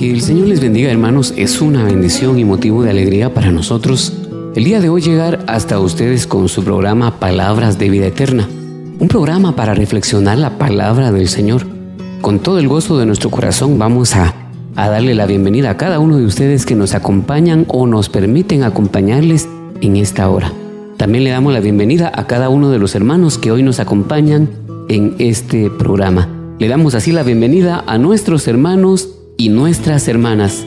Que el Señor les bendiga hermanos, es una bendición y motivo de alegría para nosotros el día de hoy llegar hasta ustedes con su programa Palabras de Vida Eterna, un programa para reflexionar la palabra del Señor. Con todo el gozo de nuestro corazón vamos a, a darle la bienvenida a cada uno de ustedes que nos acompañan o nos permiten acompañarles en esta hora. También le damos la bienvenida a cada uno de los hermanos que hoy nos acompañan en este programa. Le damos así la bienvenida a nuestros hermanos y nuestras hermanas.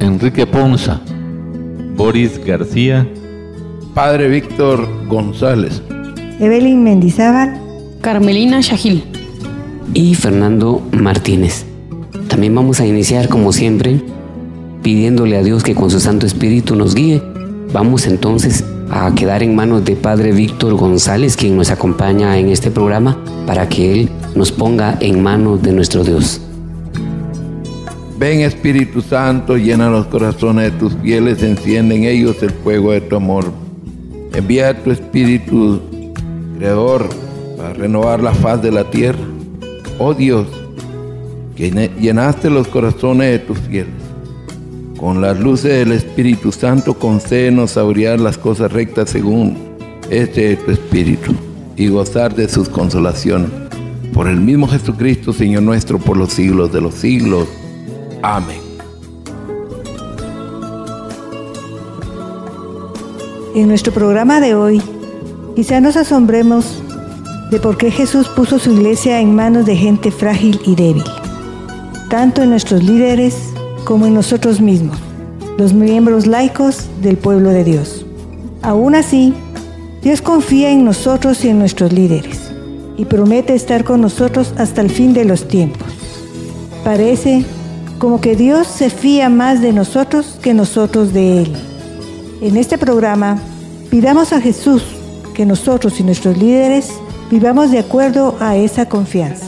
Enrique Ponza, Boris García, Padre Víctor González, Evelyn Mendizábal, Carmelina Shagil y Fernando Martínez. También vamos a iniciar como siempre pidiéndole a Dios que con su Santo Espíritu nos guíe. Vamos entonces a quedar en manos de Padre Víctor González, quien nos acompaña en este programa, para que Él nos ponga en manos de nuestro Dios. Ven Espíritu Santo, llena los corazones de tus fieles, enciende en ellos el fuego de tu amor. Envía a tu Espíritu Creador para renovar la faz de la tierra. Oh Dios, que llenaste los corazones de tus fieles. Con las luces del Espíritu Santo, concédenos saborear las cosas rectas según este es tu Espíritu y gozar de sus consolaciones. Por el mismo Jesucristo, Señor nuestro, por los siglos de los siglos. Amén. En nuestro programa de hoy, quizá nos asombremos de por qué Jesús puso su iglesia en manos de gente frágil y débil, tanto en nuestros líderes como en nosotros mismos, los miembros laicos del pueblo de Dios. Aún así, Dios confía en nosotros y en nuestros líderes y promete estar con nosotros hasta el fin de los tiempos. Parece como que Dios se fía más de nosotros que nosotros de Él. En este programa, pidamos a Jesús que nosotros y nuestros líderes vivamos de acuerdo a esa confianza.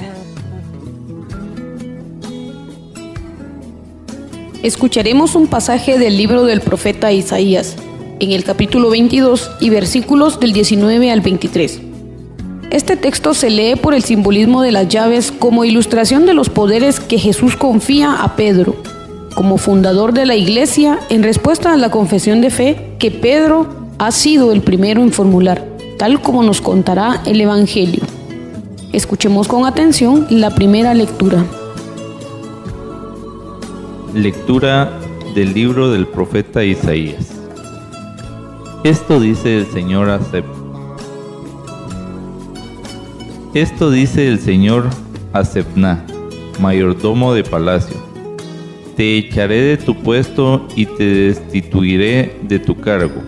Escucharemos un pasaje del libro del profeta Isaías, en el capítulo 22 y versículos del 19 al 23. Este texto se lee por el simbolismo de las llaves como ilustración de los poderes que Jesús confía a Pedro, como fundador de la iglesia en respuesta a la confesión de fe que Pedro ha sido el primero en formular, tal como nos contará el Evangelio. Escuchemos con atención la primera lectura. lectura del libro del profeta Isaías. Esto dice el Señor a Sep- Esto dice el Señor a mayordomo de palacio. Te echaré de tu puesto y te destituiré de tu cargo.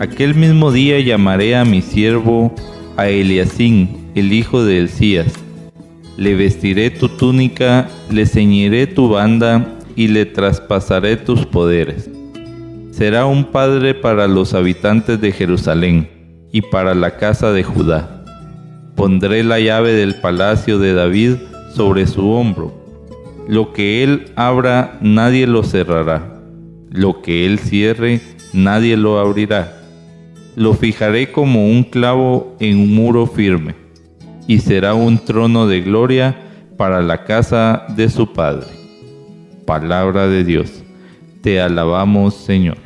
Aquel mismo día llamaré a mi siervo a Eliasín, el hijo de Elías. Le vestiré tu túnica, le ceñiré tu banda y le traspasaré tus poderes. Será un padre para los habitantes de Jerusalén y para la casa de Judá. Pondré la llave del palacio de David sobre su hombro. Lo que él abra, nadie lo cerrará. Lo que él cierre, nadie lo abrirá. Lo fijaré como un clavo en un muro firme, y será un trono de gloria para la casa de su Padre. Palabra de Dios. Te alabamos, Señor.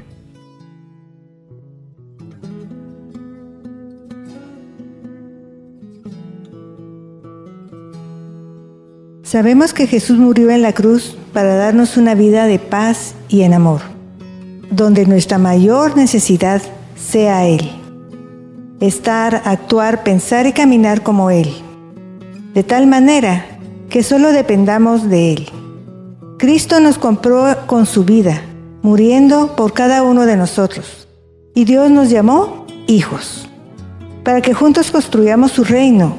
Sabemos que Jesús murió en la cruz para darnos una vida de paz y en amor. donde nuestra mayor necesidad sea Él. Estar, actuar, pensar y caminar como Él. De tal manera que solo dependamos de Él. Cristo nos compró con su vida, muriendo por cada uno de nosotros. Y Dios nos llamó hijos, para que juntos construyamos su reino,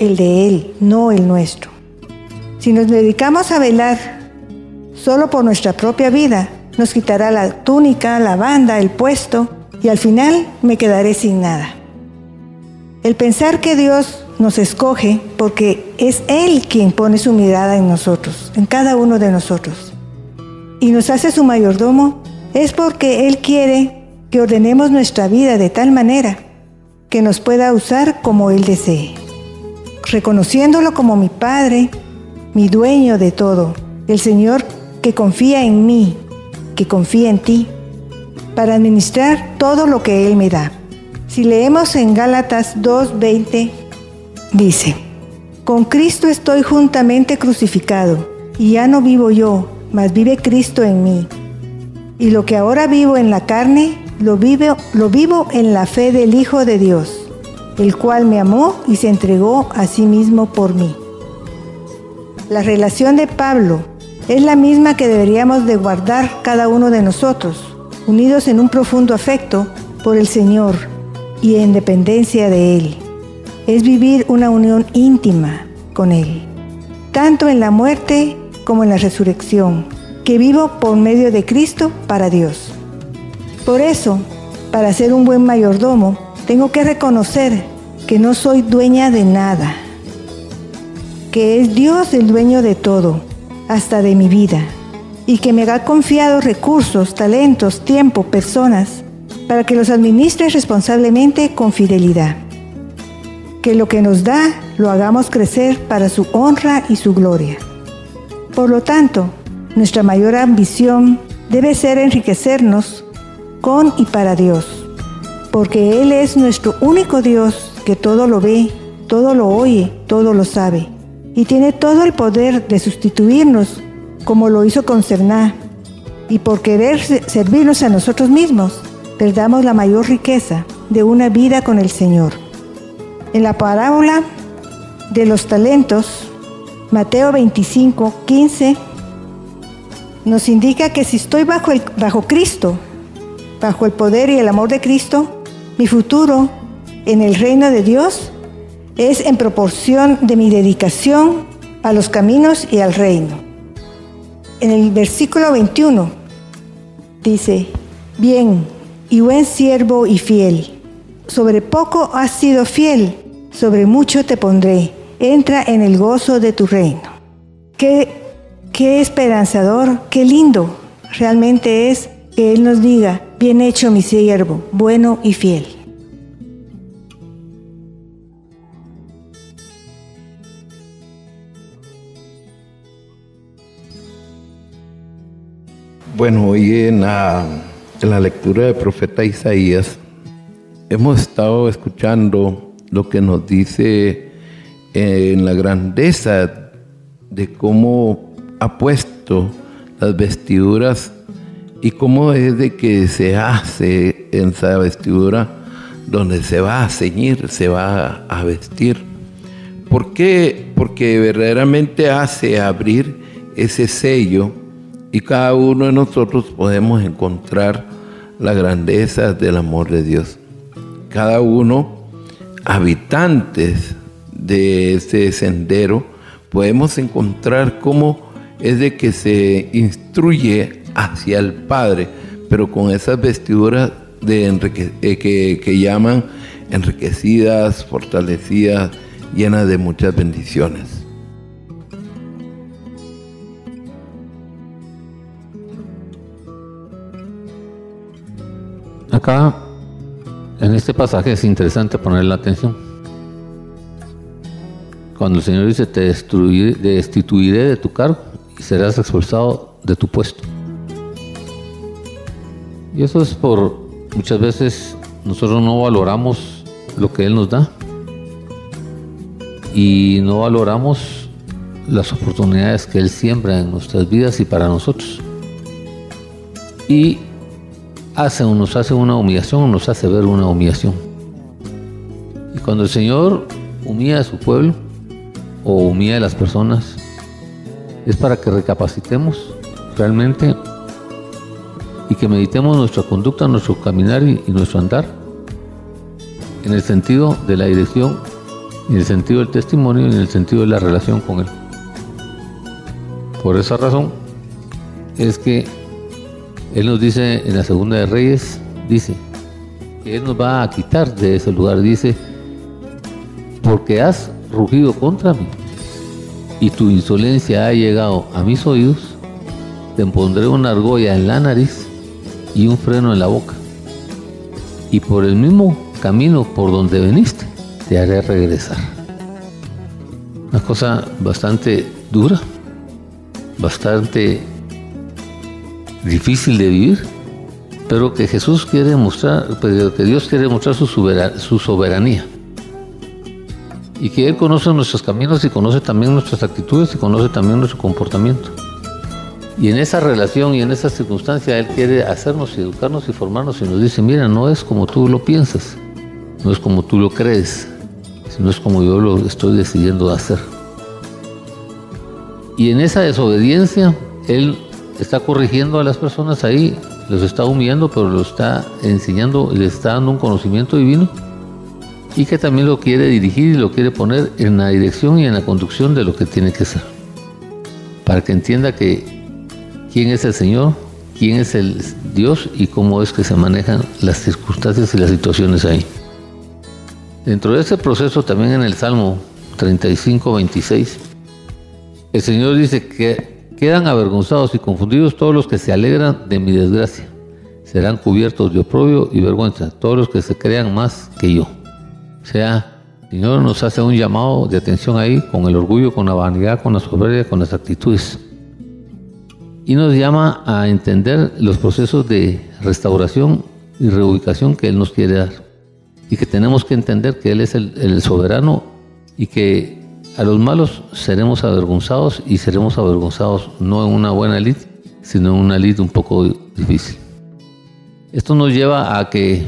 el de Él, no el nuestro. Si nos dedicamos a velar solo por nuestra propia vida, nos quitará la túnica, la banda, el puesto, y al final me quedaré sin nada. El pensar que Dios nos escoge porque es Él quien pone su mirada en nosotros, en cada uno de nosotros, y nos hace su mayordomo, es porque Él quiere que ordenemos nuestra vida de tal manera que nos pueda usar como Él desee, reconociéndolo como mi Padre, mi dueño de todo, el Señor que confía en mí, que confía en ti, para administrar todo lo que Él me da. Si leemos en Gálatas 2.20, dice, Con Cristo estoy juntamente crucificado, y ya no vivo yo, mas vive Cristo en mí. Y lo que ahora vivo en la carne, lo vivo, lo vivo en la fe del Hijo de Dios, el cual me amó y se entregó a sí mismo por mí. La relación de Pablo es la misma que deberíamos de guardar cada uno de nosotros, unidos en un profundo afecto por el Señor y en dependencia de Él. Es vivir una unión íntima con Él, tanto en la muerte como en la resurrección, que vivo por medio de Cristo para Dios. Por eso, para ser un buen mayordomo, tengo que reconocer que no soy dueña de nada que es Dios el dueño de todo, hasta de mi vida, y que me ha confiado recursos, talentos, tiempo, personas, para que los administre responsablemente con fidelidad. Que lo que nos da lo hagamos crecer para su honra y su gloria. Por lo tanto, nuestra mayor ambición debe ser enriquecernos con y para Dios, porque Él es nuestro único Dios que todo lo ve, todo lo oye, todo lo sabe y tiene todo el poder de sustituirnos como lo hizo con Cerná. Y por querer servirnos a nosotros mismos, perdamos la mayor riqueza de una vida con el Señor. En la parábola de los talentos, Mateo 25, 15, nos indica que si estoy bajo, el, bajo Cristo, bajo el poder y el amor de Cristo, mi futuro en el reino de Dios es en proporción de mi dedicación a los caminos y al reino. En el versículo 21 dice, bien y buen siervo y fiel, sobre poco has sido fiel, sobre mucho te pondré, entra en el gozo de tu reino. Qué, qué esperanzador, qué lindo realmente es que Él nos diga, bien hecho mi siervo, bueno y fiel. Bueno, hoy en la, lectura del profeta Isaías hemos estado escuchando lo que nos dice en la grandeza de cómo ha puesto las vestiduras y cómo es de que se hace en esa vestidura donde se va a ceñir, se va a vestir. ¿Por qué? Porque verdaderamente hace abrir ese sello y cada uno de nosotros podemos encontrar la grandeza del amor de Dios. Cada uno, habitantes de ese sendero, podemos encontrar cómo es de que se instruye hacia el Padre, pero con esas vestiduras eh, que llaman enriquecidas, fortalecidas, llenas de muchas bendiciones. Acá, en este pasaje es interesante poner la atención. Cuando el Señor dice, te destituiré de tu cargo y serás expulsado de tu puesto. Y eso es por, muchas veces nosotros no valoramos lo que Él nos da y no valoramos las oportunidades que Él siembra en nuestras vidas y para nosotros. Y hace o nos hace una humillación o nos hace ver una humillación. Y cuando el Señor humilla a su pueblo o humilla a las personas, es para que recapacitemos realmente y que meditemos nuestra conducta, nuestro caminar y, nuestro andar en el sentido de la dirección, en el sentido del testimonio y en el sentido de la relación con Él. Por esa razón es que Él nos dice en la segunda de Reyes, dice, que Él nos va a quitar de ese lugar, dice, porque has rugido contra mí y tu insolencia ha llegado a mis oídos, te pondré una argolla en la nariz y un freno en la boca. Y por el mismo camino por donde veniste, te haré regresar. Una cosa bastante dura, bastante difícil de vivir, pero que Jesús quiere mostrar, que Dios quiere mostrar su, su soberanía. Y que Él conoce nuestros caminos y conoce también nuestras actitudes y conoce también nuestro comportamiento. Y en esa relación y en esa circunstancia Él quiere hacernos y educarnos y formarnos y nos dice, mira, no es como tú lo piensas, no es como tú lo crees, sino es como yo lo estoy decidiendo hacer. Y en esa desobediencia Él está corrigiendo a las personas ahí, los está humillando, pero lo está enseñando, les está dando un conocimiento divino y que también lo quiere dirigir y lo quiere poner en la dirección y en la conducción de lo que tiene que ser. Para que entienda que quién es el Señor, quién es el Dios y cómo es que se manejan las circunstancias y las situaciones ahí. Dentro de ese proceso también en el Salmo 35, 26, el Señor dice que quedan avergonzados y confundidos todos los que se alegran de mi desgracia. Serán cubiertos de oprobio y vergüenza, todos los que se crean más que yo. O sea, el Señor nos hace un llamado de atención ahí con el orgullo, con la vanidad, con la soberbia, con las actitudes y nos llama a entender los procesos de restauración y reubicación que Él nos quiere dar. Y que tenemos que entender que Él es el, soberano y que a los malos seremos avergonzados y seremos avergonzados no en una buena lid, sino en una lid un poco difícil. Esto nos lleva a que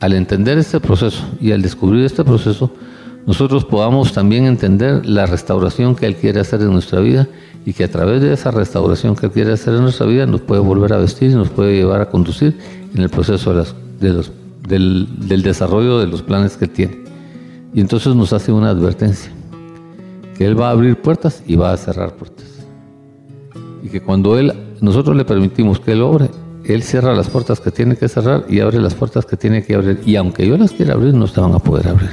al entender este proceso y al descubrir este proceso, nosotros podamos también entender la restauración que Él quiere hacer en nuestra vida y que a través de esa restauración que quiere hacer en nuestra vida nos puede volver a vestir y nos puede llevar a conducir en el proceso del, desarrollo de los planes que tiene. Y entonces nos hace una advertencia, Él va a abrir puertas y va a cerrar puertas. Y que cuando Él, nosotros le permitimos que Él obre, Él cierra las puertas que tiene que cerrar y abre las puertas que tiene que abrir. Y aunque yo las quiera abrir, no se van a poder abrir.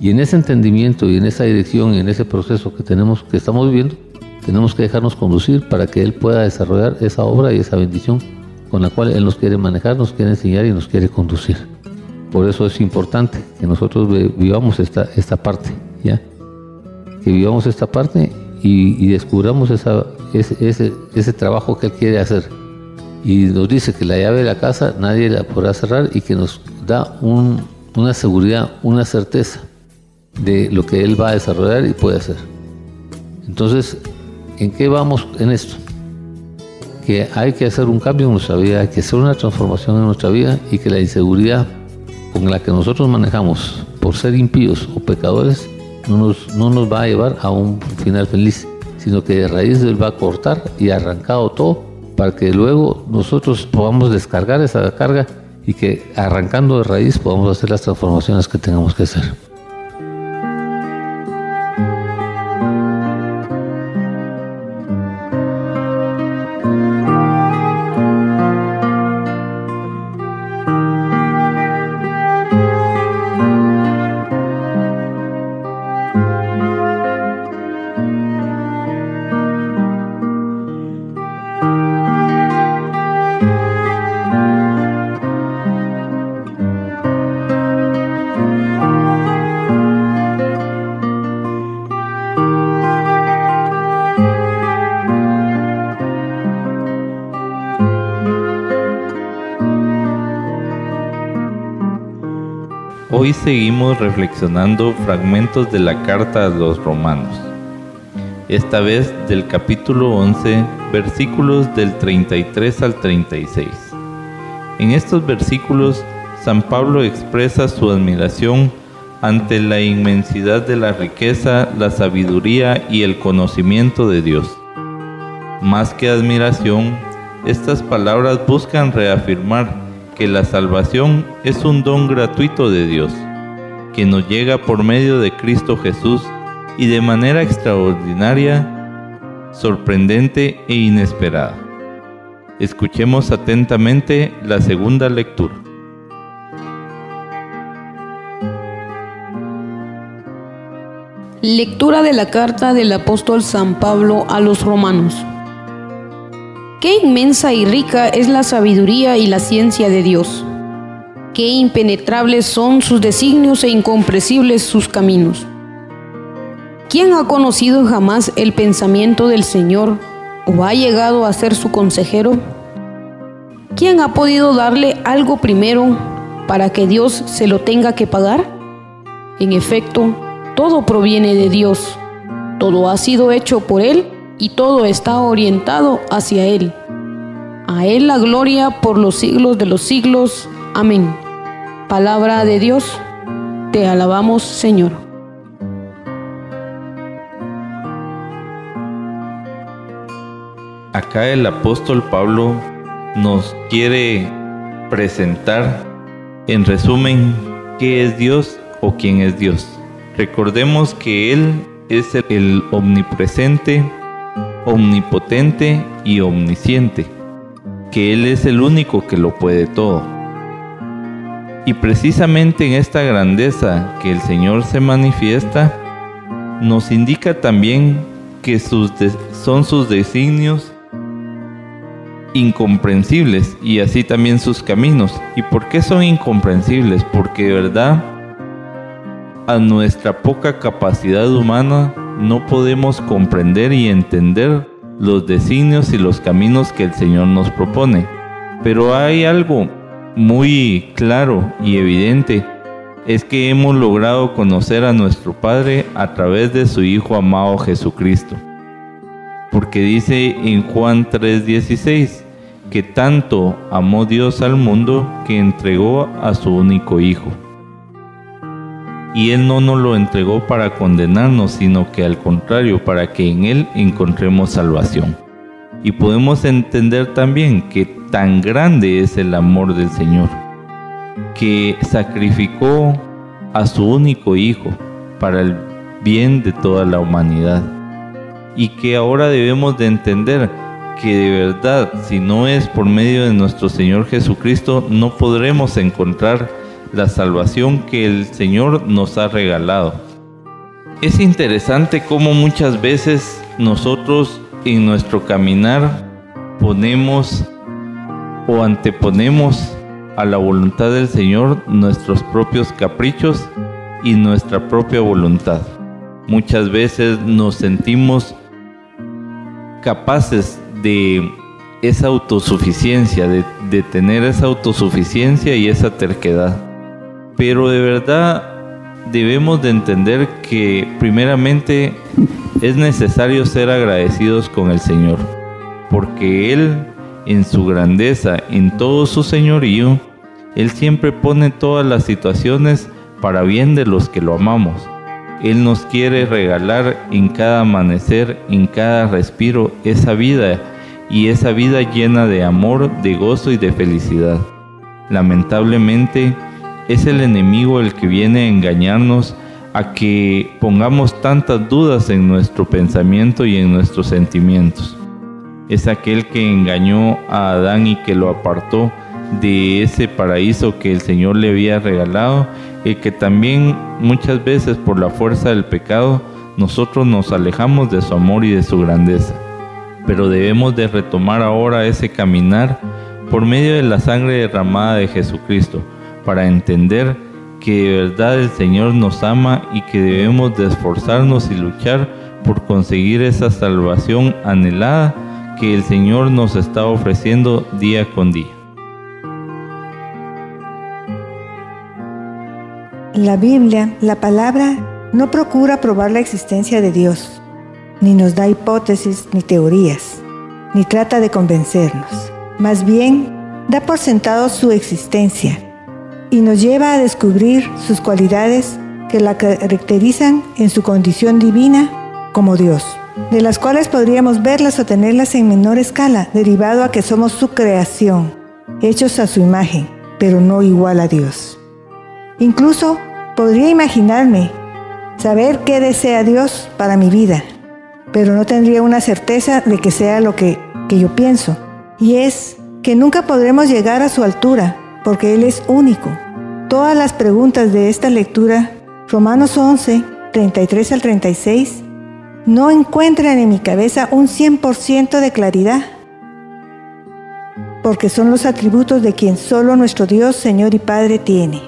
Y en ese entendimiento y en esa dirección y en ese proceso que tenemos, que estamos viviendo, tenemos que dejarnos conducir para que Él pueda desarrollar esa obra y esa bendición con la cual Él nos quiere manejar, nos quiere enseñar y nos quiere conducir. Por eso es importante que nosotros vivamos esta, esta parte, ¿ya? Que vivamos esta parte y, descubramos esa, ese, ese, trabajo que Él quiere hacer. Y nos dice que la llave de la casa nadie la podrá cerrar y que nos da una seguridad, una certeza de lo que Él va a desarrollar y puede hacer. Entonces, ¿En qué vamos en esto? Que hay que hacer un cambio en nuestra vida, hay que hacer una transformación en nuestra vida y que la inseguridad con la que nosotros manejamos por ser impíos o pecadores no nos, no nos va a llevar a un final feliz, sino que de raíz Él va a cortar y arrancado todo para que luego nosotros podamos descargar esa carga y que arrancando de raíz podamos hacer las transformaciones que tengamos que hacer. Hoy seguimos reflexionando fragmentos de la carta a los romanos, esta vez del capítulo 11, versículos del 33 al 36. En estos versículos, San Pablo expresa su admiración ante la inmensidad de la riqueza, la sabiduría y el conocimiento de Dios. Más que admiración, estas palabras buscan reafirmar que la salvación es un don gratuito de Dios, que nos llega por medio de Cristo Jesús y de manera extraordinaria, sorprendente e inesperada. Escuchemos atentamente la segunda lectura. Lectura de la carta del apóstol San Pablo a los romanos. Qué inmensa y rica es la sabiduría y la ciencia de Dios. Qué impenetrables son sus designios e incomprensibles sus caminos. ¿Quién ha conocido jamás el pensamiento del Señor o ha llegado a ser su consejero? ¿Quién ha podido darle algo primero para que Dios se lo tenga que pagar? En efecto, todo proviene de Dios, todo ha sido hecho por Él y todo está orientado hacia Él. A Él la gloria por los siglos de los siglos. Amén. Palabra de Dios, te alabamos Señor. Acá el apóstol Pablo nos quiere presentar en resumen qué es Dios o quién es Dios. Recordemos que Él es el omnipresente, omnipotente y omnisciente, que Él es el único que lo puede todo. Y precisamente en esta grandeza que el Señor se manifiesta, nos indica también que sus son sus designios incomprensibles y así también sus caminos. ¿Y por qué son incomprensibles? Porque de verdad a nuestra poca capacidad humana no podemos comprender y entender los designios y los caminos que el Señor nos propone. Pero hay algo muy claro y evidente, es que hemos logrado conocer a nuestro Padre a través de su Hijo amado Jesucristo. Porque dice en Juan 3:16 que tanto amó Dios al mundo que entregó a su único Hijo y Él no nos lo entregó para condenarnos, sino que al contrario, para que en Él encontremos salvación. Y podemos entender también que tan grande es el amor del Señor, que sacrificó a su único Hijo para el bien de toda la humanidad. Y que ahora debemos de entender que de verdad, si no es por medio de nuestro Señor Jesucristo, no podremos encontrar la salvación que el Señor nos ha regalado. Es interesante cómo muchas veces nosotros en nuestro caminar ponemos o anteponemos a la voluntad del Señor nuestros propios caprichos y nuestra propia voluntad. Muchas veces nos sentimos capaces de esa autosuficiencia, de, de tener esa autosuficiencia y esa terquedad. Pero de verdad debemos de entender que primeramente es necesario ser agradecidos con el Señor, porque Él en su grandeza, en todo su señorío, Él siempre pone todas las situaciones para bien de los que lo amamos. Él nos quiere regalar en cada amanecer, en cada respiro, esa vida y esa vida llena de amor, de gozo y de felicidad. Lamentablemente, es el enemigo el que viene a engañarnos a que pongamos tantas dudas en nuestro pensamiento y en nuestros sentimientos. Es aquel que engañó a Adán y que lo apartó de ese paraíso que el Señor le había regalado y que también muchas veces por la fuerza del pecado nosotros nos alejamos de su amor y de su grandeza. Pero debemos de retomar ahora ese caminar por medio de la sangre derramada de Jesucristo para entender que de verdad el Señor nos ama y que debemos de esforzarnos y luchar por conseguir esa salvación anhelada que el Señor nos está ofreciendo día con día. La Biblia, la palabra, no procura probar la existencia de Dios, ni nos da hipótesis ni teorías, ni trata de convencernos. Más bien, da por sentado su existencia y nos lleva a descubrir sus cualidades que la caracterizan en su condición divina como Dios, de las cuales podríamos verlas o tenerlas en menor escala, derivado a que somos su creación, hechos a su imagen, pero no igual a Dios. Incluso podría imaginarme saber qué desea Dios para mi vida, pero no tendría una certeza de que sea lo que, que yo pienso, y es que nunca podremos llegar a su altura, porque Él es único. Todas las preguntas de esta lectura, Romanos 11, 33 al 36, no encuentran en mi cabeza un 100% de claridad, porque son los atributos de quien solo nuestro Dios, Señor y Padre tiene.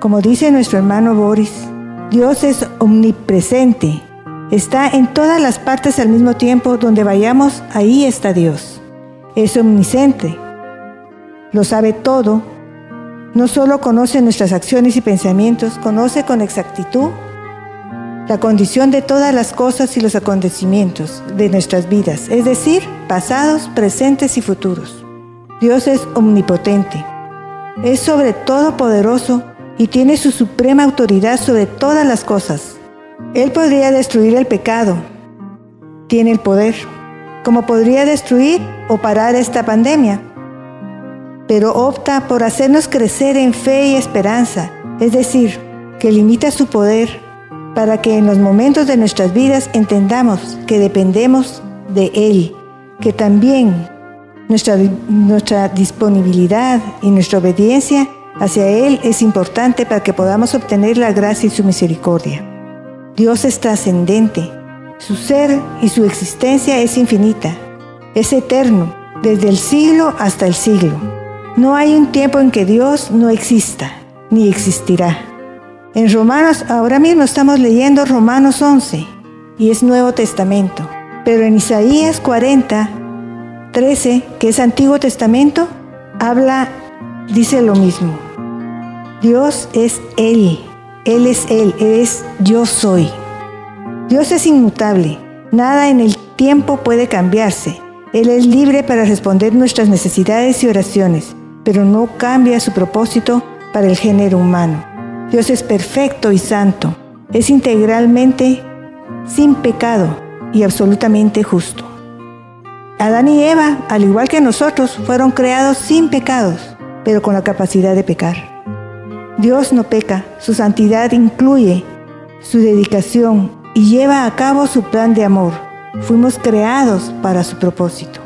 Como dice nuestro hermano Boris, Dios es omnipresente, está en todas las partes al mismo tiempo, donde vayamos, ahí está Dios. Es omnisciente, lo sabe todo, no solo conoce nuestras acciones y pensamientos, conoce con exactitud la condición de todas las cosas y los acontecimientos de nuestras vidas, es decir, pasados, presentes y futuros. Dios es omnipotente, es sobre todo poderoso y tiene su suprema autoridad sobre todas las cosas. Él podría destruir el pecado, tiene el poder, como podría destruir o parar esta pandemia, pero opta por hacernos crecer en fe y esperanza, es decir, que limita su poder para que en los momentos de nuestras vidas entendamos que dependemos de Él, que también nuestra, nuestra disponibilidad y nuestra obediencia hacia Él es importante para que podamos obtener la gracia y su misericordia. Dios es trascendente, su ser y su existencia es infinita, es eterno, desde el siglo hasta el siglo. No hay un tiempo en que Dios no exista, ni existirá. En Romanos, ahora mismo estamos leyendo Romanos 11, y es Nuevo Testamento. Pero en Isaías 40, 13, que es Antiguo Testamento, habla, dice lo mismo. Dios es Él, Él es Él, Él es yo soy. Dios es inmutable, nada en el tiempo puede cambiarse. Él es libre para responder nuestras necesidades y oraciones pero no cambia su propósito para el género humano. Dios es perfecto y santo, es integralmente sin pecado y absolutamente justo. Adán y Eva, al igual que nosotros, fueron creados sin pecados, pero con la capacidad de pecar. Dios no peca, su santidad incluye su dedicación y lleva a cabo su plan de amor. Fuimos creados para su propósito.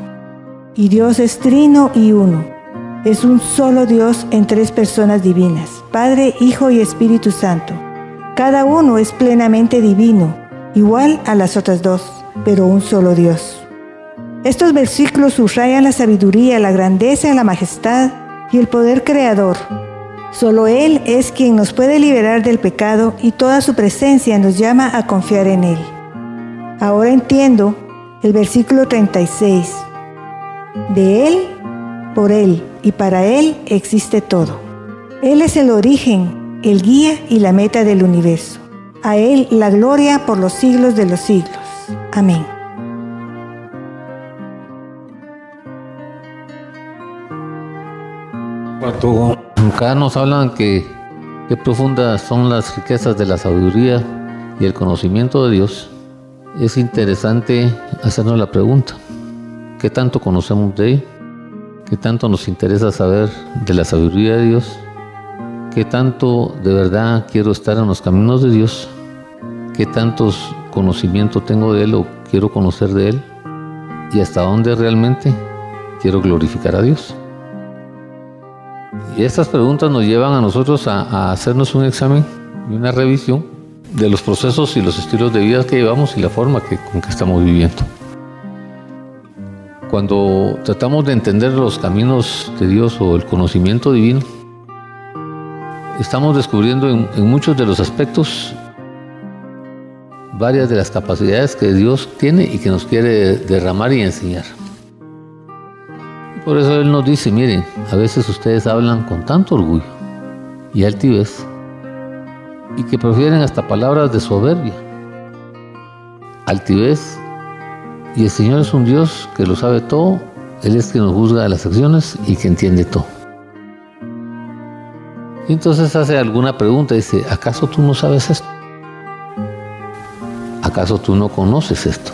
Y Dios es trino y uno es un solo Dios en tres personas divinas, Padre, Hijo y Espíritu Santo. Cada uno es plenamente divino, igual a las otras dos, pero un solo Dios. Estos versículos subrayan la sabiduría, la grandeza, la majestad y el poder creador. Solo Él es quien nos puede liberar del pecado y toda su presencia nos llama a confiar en Él. Ahora entiendo el versículo 36. De Él, por Él y para Él existe todo. Él es el origen, el guía y la meta del universo. A Él la gloria por los siglos de los siglos. Amén. acá nos hablan que qué profundas son las riquezas de la sabiduría y el conocimiento de Dios, es interesante hacernos la pregunta, ¿qué tanto conocemos de Él? ¿Qué tanto nos interesa saber de la sabiduría de Dios? ¿Qué tanto de verdad quiero estar en los caminos de Dios? ¿Qué tantos conocimiento tengo de Él o quiero conocer de Él? ¿Y hasta dónde realmente quiero glorificar a Dios? Y estas preguntas nos llevan a nosotros a, hacernos un examen y una revisión de los procesos y los estilos de vida que llevamos y la forma con que estamos viviendo. Cuando tratamos de entender los caminos de Dios o el conocimiento divino, estamos descubriendo en, muchos de los aspectos varias de las capacidades que Dios tiene y que nos quiere derramar y enseñar. Por eso Él nos dice, miren, a veces ustedes hablan con tanto orgullo y altivez y que prefieren hasta palabras de soberbia. Altivez y el Señor es un Dios que lo sabe todo, Él es quien nos juzga las acciones y que entiende todo. Y entonces hace alguna pregunta, dice, ¿acaso tú no sabes esto? ¿Acaso tú no conoces esto?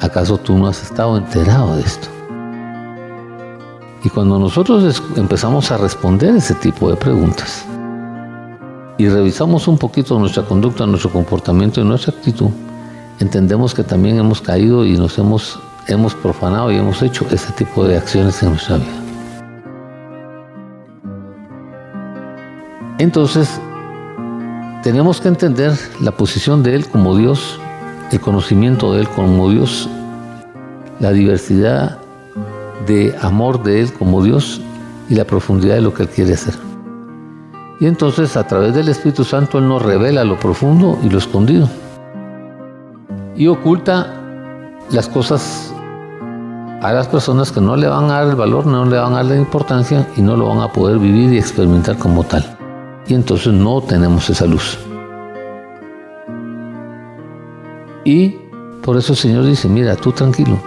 ¿Acaso tú no has estado enterado de esto? Y cuando nosotros empezamos a responder ese tipo de preguntas y revisamos un poquito nuestra conducta, nuestro comportamiento y nuestra actitud, entendemos que también hemos caído y nos hemos, hemos profanado y hemos hecho ese tipo de acciones en nuestra vida. Entonces, tenemos que entender la posición de Él como Dios, el conocimiento de Él como Dios, la diversidad de amor de Él como Dios y la profundidad de lo que Él quiere hacer. Y entonces a través del Espíritu Santo Él nos revela lo profundo y lo escondido. Y oculta las cosas a las personas que no le van a dar el valor, no le van a dar la importancia y no lo van a poder vivir y experimentar como tal. Y entonces no tenemos esa luz. Y por eso el Señor dice, mira, tú tranquilo,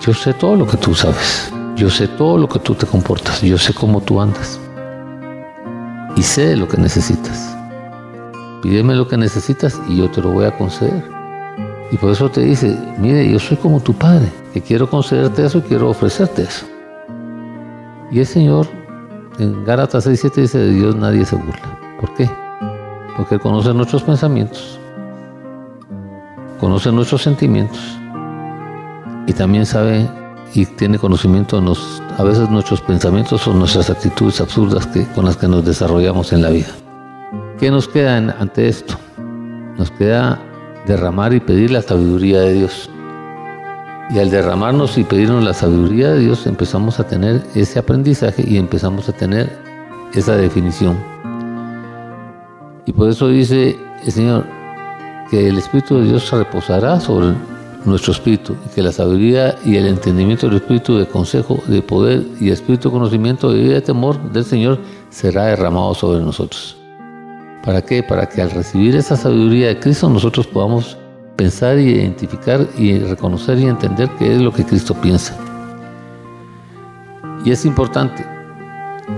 yo sé todo lo que tú sabes. Yo sé todo lo que tú te comportas, yo sé cómo tú andas. Y sé lo que necesitas. Pídeme lo que necesitas y yo te lo voy a conceder. Y por eso te dice, mire, yo soy como tu padre, que quiero concederte eso y quiero ofrecerte eso. Y el Señor en Gálatas 6.7 dice, de Dios nadie se burla. ¿Por qué? Porque conoce nuestros pensamientos, conoce nuestros sentimientos y también sabe y tiene conocimiento a veces nuestros pensamientos o nuestras actitudes absurdas que, con las que nos desarrollamos en la vida. ¿Qué nos queda ante esto? Nos queda derramar y pedir la sabiduría de Dios. Y al derramarnos y pedirnos la sabiduría de Dios empezamos a tener ese aprendizaje y empezamos a tener esa definición. Y por eso dice el Señor que el Espíritu de Dios reposará sobre nuestro espíritu, y que la sabiduría y el entendimiento del espíritu de consejo, de poder y espíritu de conocimiento, vida de temor del Señor será derramado sobre nosotros. ¿Para qué? Para que al recibir esa sabiduría de Cristo nosotros podamos pensar y identificar y reconocer y entender qué es lo que Cristo piensa. Y es importante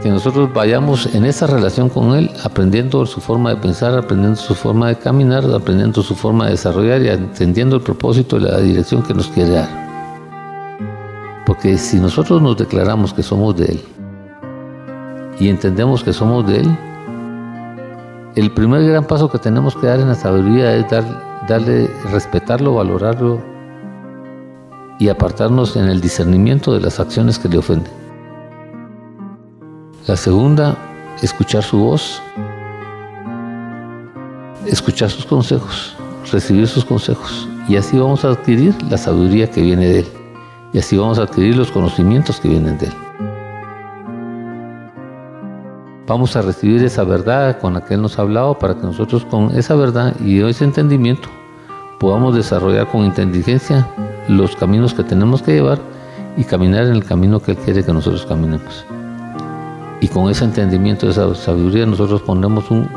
que nosotros vayamos en esa relación con Él, aprendiendo su forma de pensar, aprendiendo su forma de caminar, aprendiendo su forma de desarrollar y entendiendo el propósito y la dirección que nos quiere dar. Porque si nosotros nos declaramos que somos de Él y entendemos que somos de Él, el primer gran paso que tenemos que dar en la sabiduría es darle, respetarlo, valorarlo y apartarnos en el discernimiento de las acciones que le ofenden. La segunda, escuchar su voz, escuchar sus consejos, recibir sus consejos. Y así vamos a adquirir la sabiduría que viene de Él. Y así vamos a adquirir los conocimientos que vienen de Él. Vamos a recibir esa verdad con la que Él nos ha hablado para que nosotros con esa verdad y ese entendimiento podamos desarrollar con inteligencia los caminos que tenemos que llevar y caminar en el camino que Él quiere que nosotros caminemos. Y con ese entendimiento, esa sabiduría, nosotros ponemos un,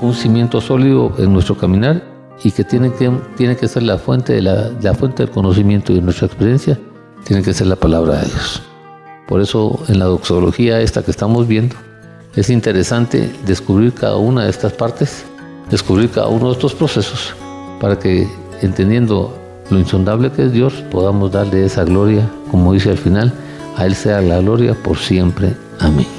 un cimiento sólido en nuestro caminar y que tiene que, tiene que ser la fuente, de la, la fuente del conocimiento y de nuestra experiencia, tiene que ser la palabra de Dios. Por eso en la doxología esta que estamos viendo, es interesante descubrir cada una de estas partes, descubrir cada uno de estos procesos, para que entendiendo lo insondable que es Dios, podamos darle esa gloria, como dice al final, a Él sea la gloria por siempre. Amén.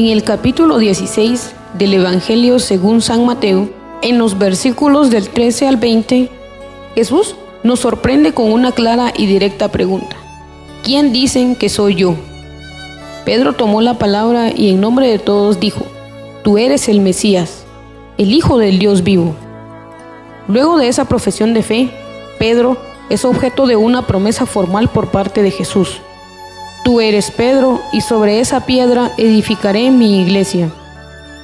En el capítulo 16 del Evangelio según San Mateo, en los versículos del 13 al 20, Jesús nos sorprende con una clara y directa pregunta. ¿Quién dicen que soy yo? Pedro tomó la palabra y en nombre de todos dijo, Tú eres el Mesías, el Hijo del Dios vivo. Luego de esa profesión de fe, Pedro es objeto de una promesa formal por parte de Jesús. Tú eres Pedro, y sobre esa piedra edificaré mi iglesia.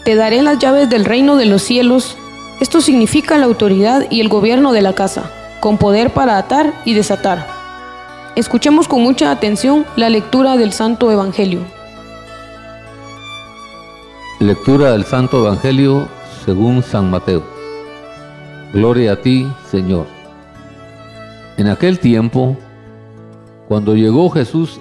Te daré las llaves del reino de los cielos. Esto significa la autoridad y el gobierno de la casa, con poder para atar y desatar. Escuchemos con mucha atención la lectura del Santo Evangelio. Lectura del Santo Evangelio según San Mateo. Gloria a ti, Señor. En aquel tiempo, cuando llegó Jesús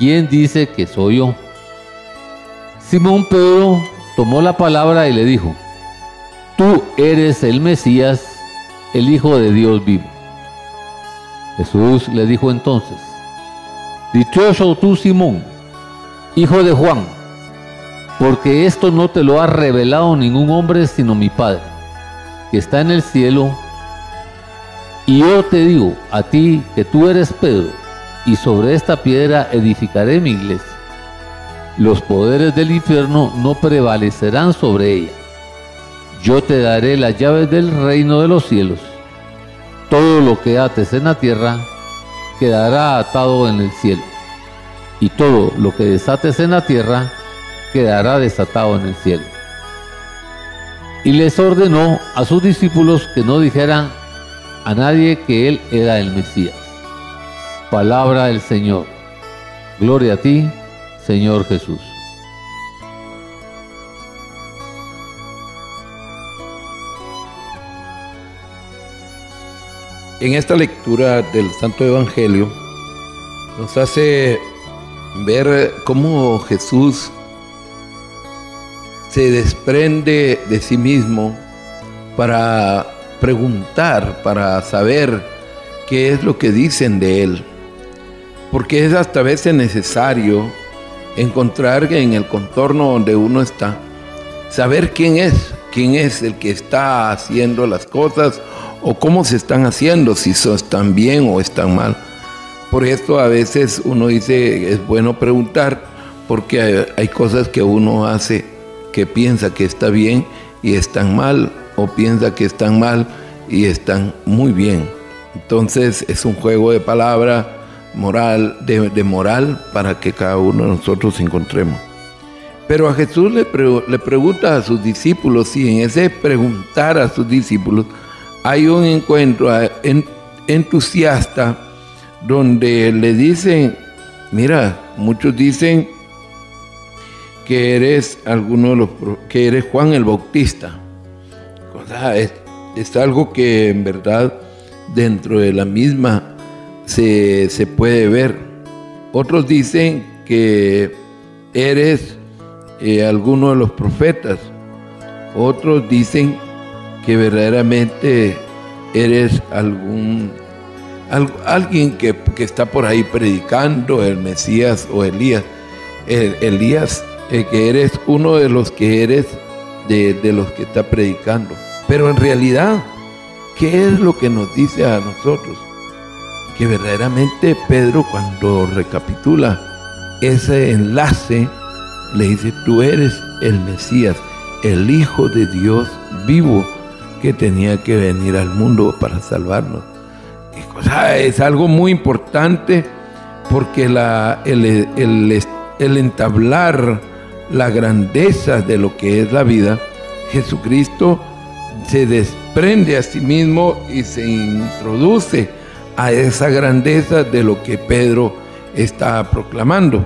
¿Quién dice que soy yo? Simón Pedro tomó la palabra y le dijo, tú eres el Mesías, el Hijo de Dios vivo. Jesús le dijo entonces, dichoso tú Simón, hijo de Juan, porque esto no te lo ha revelado ningún hombre sino mi Padre, que está en el cielo. Y yo te digo a ti que tú eres Pedro, y sobre esta piedra edificaré mi iglesia. Los poderes del infierno no prevalecerán sobre ella. Yo te daré las llaves del reino de los cielos. Todo lo que ates en la tierra quedará atado en el cielo, y todo lo que desates en la tierra quedará desatado en el cielo. Y les ordenó a sus discípulos que no dijeran a nadie que él era el Mesías. Palabra del Señor. Gloria a ti, Señor Jesús. En esta lectura del Santo Evangelio nos hace ver cómo Jesús se desprende de sí mismo para preguntar, para saber qué es lo que dicen de él porque es hasta veces necesario encontrar en el contorno donde uno está, saber quién es, quién es el que está haciendo las cosas o cómo se están haciendo, si están bien o están mal. Por esto a veces uno dice, es bueno preguntar, porque hay, hay cosas que uno hace que piensa que está bien y están mal, o piensa que están mal y están muy bien. Entonces es un juego de palabras moral, de, moral para que cada uno de nosotros encontremos. Pero a Jesús le, le pregunta a sus discípulos, y en ese preguntar a sus discípulos hay un encuentro entusiasta donde le dicen, mira, muchos dicen que eres alguno de los que eres Juan el Bautista. es, es algo que en verdad dentro de la misma se, puede ver. Otros dicen que eres eh, alguno de los profetas. Otros dicen que verdaderamente eres algún alguien que, está por ahí predicando, el Mesías o Elías. Elías, eh, que eres uno de los que eres de, de los que está predicando. Pero en realidad, ¿qué es lo que nos dice a nosotros? Que verdaderamente Pedro cuando recapitula ese enlace, le dice, tú eres el Mesías, el Hijo de Dios vivo que tenía que venir al mundo para salvarnos. es algo muy importante porque la, el, el entablar la grandeza de lo que es la vida, Jesucristo se desprende a sí mismo y se introduce a esa grandeza de lo que Pedro está proclamando.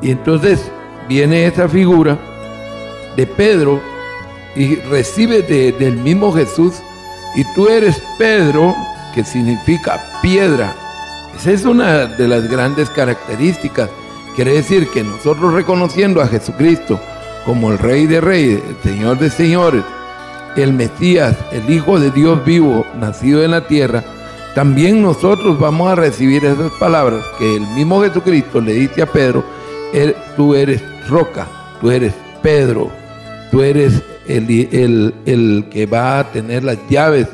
Y entonces viene esa figura de Pedro y recibe del mismo Jesús y tú eres Pedro, que significa piedra. Esa es una de las grandes características. Quiere decir que nosotros reconociendo a Jesucristo como el Rey de Reyes, el Señor de Señores, el Mesías, el Hijo de Dios vivo, nacido en la tierra, también nosotros vamos a recibir esas palabras que el mismo Jesucristo le dice a Pedro, "Er- tú eres roca, tú eres Pedro, tú eres el, el- el que va a tener las llaves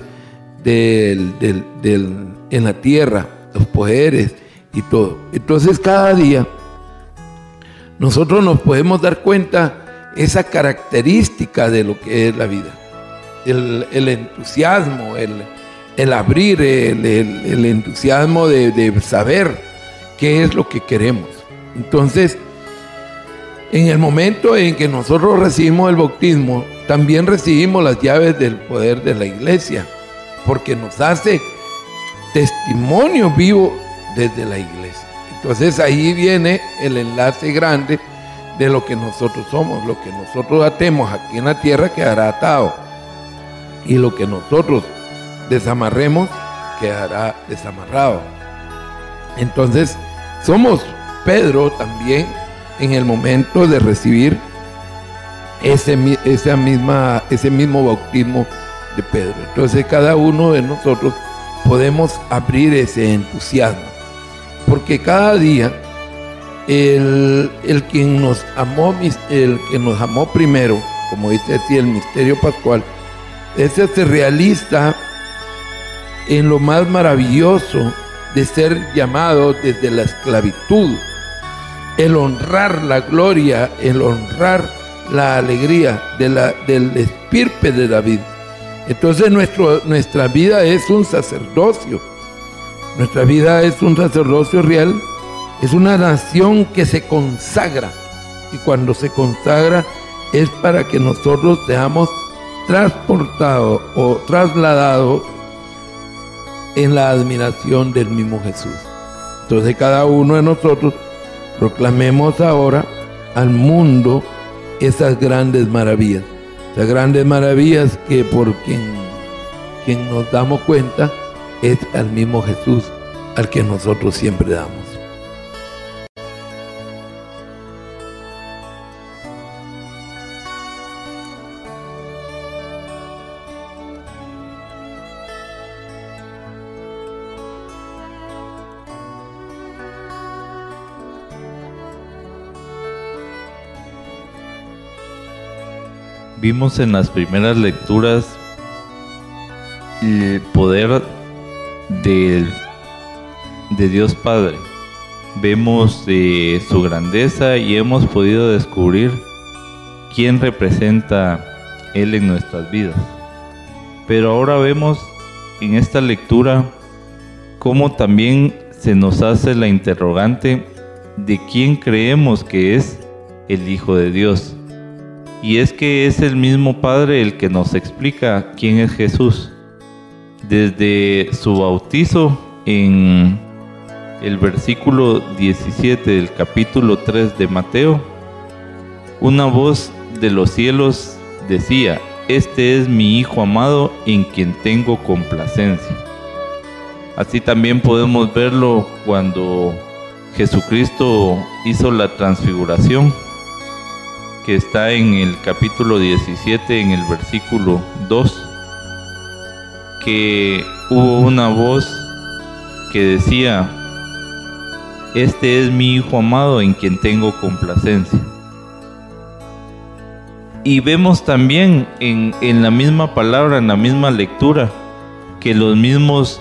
del, del- del- en la tierra, los poderes y todo. Entonces cada día nosotros nos podemos dar cuenta esa característica de lo que es la vida. El, el entusiasmo, el, el abrir, el, el- entusiasmo de, de saber qué es lo que queremos. Entonces, en el momento en que nosotros recibimos el bautismo, también recibimos las llaves del poder de la iglesia, porque nos hace testimonio vivo desde la iglesia. Entonces ahí viene el enlace grande de lo que nosotros somos. Lo que nosotros atemos aquí en la tierra quedará atado. Y lo que nosotros desamarremos quedará desamarrado. Entonces somos Pedro también en el momento de recibir ese, esa misma, ese mismo bautismo de Pedro. Entonces cada uno de nosotros podemos abrir ese entusiasmo. Porque cada día el, el quien nos amó, el que nos amó primero, como dice así el misterio pascual, ese se realiza en lo más maravilloso de ser llamado desde la esclavitud, el honrar la gloria, el honrar la alegría de la, del espirpe de David. Entonces nuestro, nuestra vida es un sacerdocio. Nuestra vida es un sacerdocio real. Es una nación que se consagra. Y cuando se consagra es para que nosotros seamos transportados o trasladados en la admiración del mismo Jesús. Entonces cada uno de nosotros proclamemos ahora al mundo esas grandes maravillas. Esas grandes maravillas que por quien, quien nos damos cuenta es al mismo Jesús al que nosotros siempre damos. Vimos en las primeras lecturas el poder del- de Dios Padre. Vemos eh, su grandeza y hemos podido descubrir quién representa Él en nuestras vidas. Pero ahora vemos en esta lectura cómo también se nos hace la interrogante de quién creemos que es el Hijo de Dios. Y es que es el mismo Padre el que nos explica quién es Jesús. Desde su bautizo en el versículo 17 del capítulo 3 de Mateo, una voz de los cielos decía, este es mi Hijo amado en quien tengo complacencia. Así también podemos verlo cuando Jesucristo hizo la transfiguración que está en el capítulo 17, en el versículo 2, que hubo una voz que decía, este es mi Hijo amado en quien tengo complacencia. Y vemos también en, en la misma palabra, en la misma lectura, que los mismos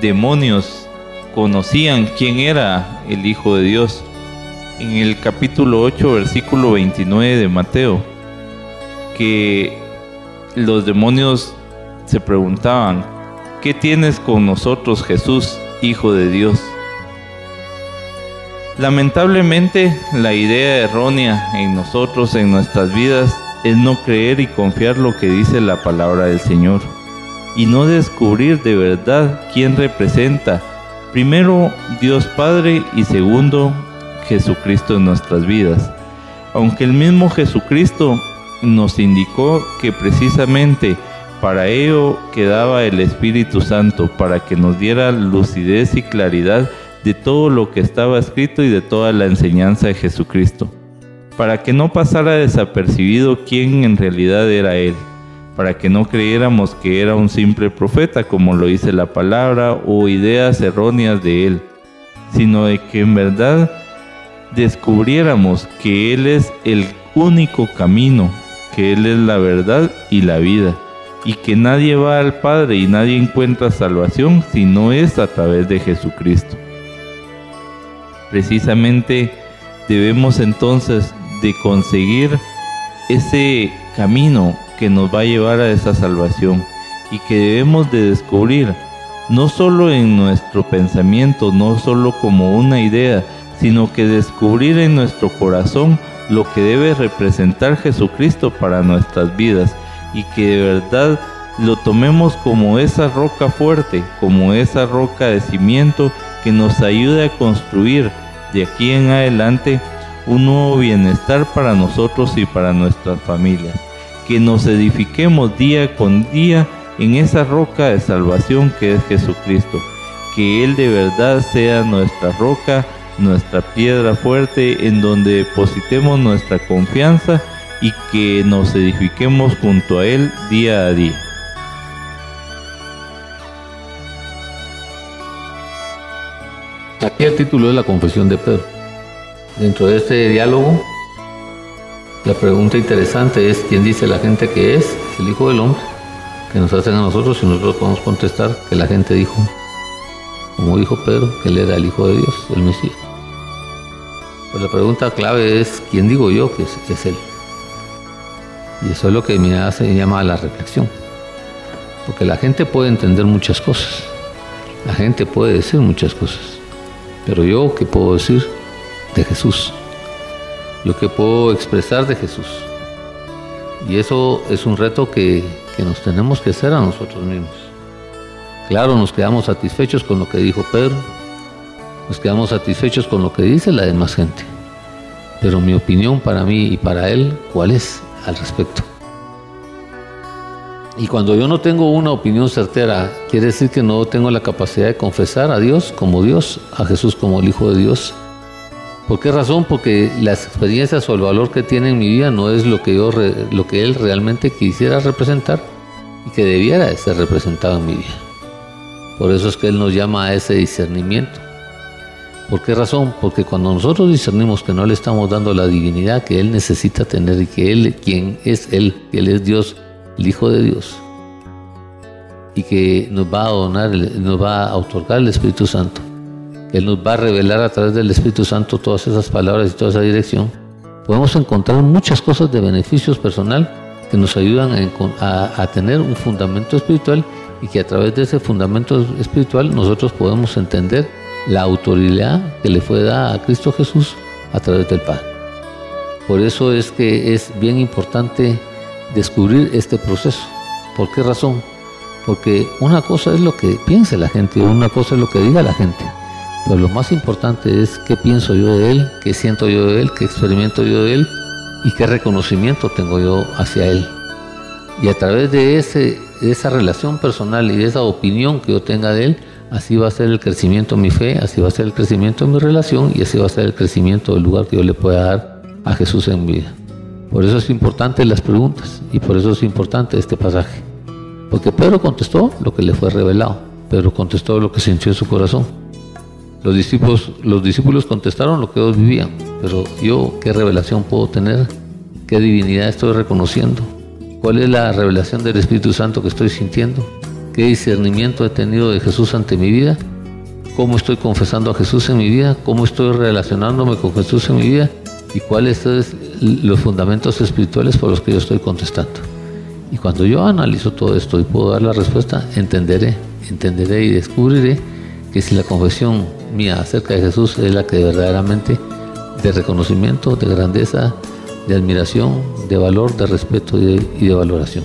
demonios conocían quién era el Hijo de Dios en el capítulo 8, versículo 29 de Mateo, que los demonios se preguntaban, ¿qué tienes con nosotros Jesús, Hijo de Dios? Lamentablemente, la idea errónea en nosotros, en nuestras vidas, es no creer y confiar lo que dice la palabra del Señor y no descubrir de verdad quién representa, primero Dios Padre y segundo Jesucristo en nuestras vidas. Aunque el mismo Jesucristo nos indicó que precisamente para ello quedaba el Espíritu Santo, para que nos diera lucidez y claridad de todo lo que estaba escrito y de toda la enseñanza de Jesucristo, para que no pasara desapercibido quién en realidad era Él, para que no creyéramos que era un simple profeta, como lo dice la palabra, o ideas erróneas de él, sino de que en verdad descubriéramos que Él es el único camino, que Él es la verdad y la vida, y que nadie va al Padre y nadie encuentra salvación si no es a través de Jesucristo. Precisamente debemos entonces de conseguir ese camino que nos va a llevar a esa salvación y que debemos de descubrir no solo en nuestro pensamiento, no solo como una idea, sino que descubrir en nuestro corazón lo que debe representar Jesucristo para nuestras vidas y que de verdad lo tomemos como esa roca fuerte, como esa roca de cimiento que nos ayude a construir de aquí en adelante un nuevo bienestar para nosotros y para nuestras familias. Que nos edifiquemos día con día en esa roca de salvación que es Jesucristo. Que Él de verdad sea nuestra roca, nuestra piedra fuerte en donde depositemos nuestra confianza y que nos edifiquemos junto a Él día a día. Aquí el título es la confesión de Pedro. Dentro de este diálogo, la pregunta interesante es quién dice la gente que es el Hijo del Hombre, que nos hacen a nosotros y nosotros podemos contestar que la gente dijo, como dijo Pedro, que él era el Hijo de Dios, el Mesías. Pues la pregunta clave es quién digo yo que es, él. Y eso es lo que me hace llama a la reflexión. Porque la gente puede entender muchas cosas. La gente puede decir muchas cosas. Pero yo, ¿qué puedo decir de Jesús? Yo, ¿qué puedo expresar de Jesús? Y eso es un reto que nos tenemos que hacer a nosotros mismos. Claro, nos quedamos satisfechos con lo que dijo Pedro. Nos quedamos satisfechos con lo que dice la demás gente. Pero mi opinión para mí y para él, ¿cuál es al respecto? Y cuando yo no tengo una opinión certera, quiere decir que no tengo la capacidad de confesar a Dios como Dios, a Jesús como el Hijo de Dios. ¿Por qué razón? Porque las experiencias o el valor que tiene en mi vida no es lo que, yo lo que Él realmente quisiera representar y que debiera de ser representado en mi vida. Por eso es que Él nos llama a ese discernimiento. ¿Por qué razón? Porque cuando nosotros discernimos que no le estamos dando la divinidad que Él necesita tener y que Él, quien es Él, que Él es Dios, el Hijo de Dios, y que nos va a donar, nos va a otorgar el Espíritu Santo, que Él nos va a revelar a través del Espíritu Santo todas esas palabras y toda esa dirección, podemos encontrar muchas cosas de beneficios personal que nos ayudan a, a tener un fundamento espiritual y que a través de ese fundamento espiritual nosotros podemos entender la autoridad que le fue dada a Cristo Jesús a través del Padre. Por eso es que es bien importante descubrir este proceso. ¿Por qué razón? Porque una cosa es lo que piense la gente, una cosa es lo que diga la gente. Pero lo más importante es qué pienso yo de él, qué siento yo de él, qué experimento yo de él y qué reconocimiento tengo yo hacia él. Y a través de, ese, de esa relación personal y de esa opinión que yo tenga de él, así va a ser el crecimiento de mi fe, así va a ser el crecimiento de mi relación y así va a ser el crecimiento del lugar que yo le pueda dar a Jesús en mi vida. Por eso es importante las preguntas y por eso es importante este pasaje. Porque Pedro contestó lo que le fue revelado. Pedro contestó lo que sintió en su corazón. Los discípulos, los discípulos contestaron lo que ellos vivían. Pero yo, ¿qué revelación puedo tener? ¿Qué divinidad estoy reconociendo? ¿Cuál es la revelación del Espíritu Santo que estoy sintiendo? ¿Qué discernimiento he tenido de Jesús ante mi vida? ¿Cómo estoy confesando a Jesús en mi vida? ¿Cómo estoy relacionándome con Jesús en mi vida? y cuáles son los fundamentos espirituales por los que yo estoy contestando. Y cuando yo analizo todo esto y puedo dar la respuesta, entenderé, entenderé y descubriré que si la confesión mía acerca de Jesús es la que verdaderamente de reconocimiento, de grandeza, de admiración, de valor, de respeto y de, y de valoración.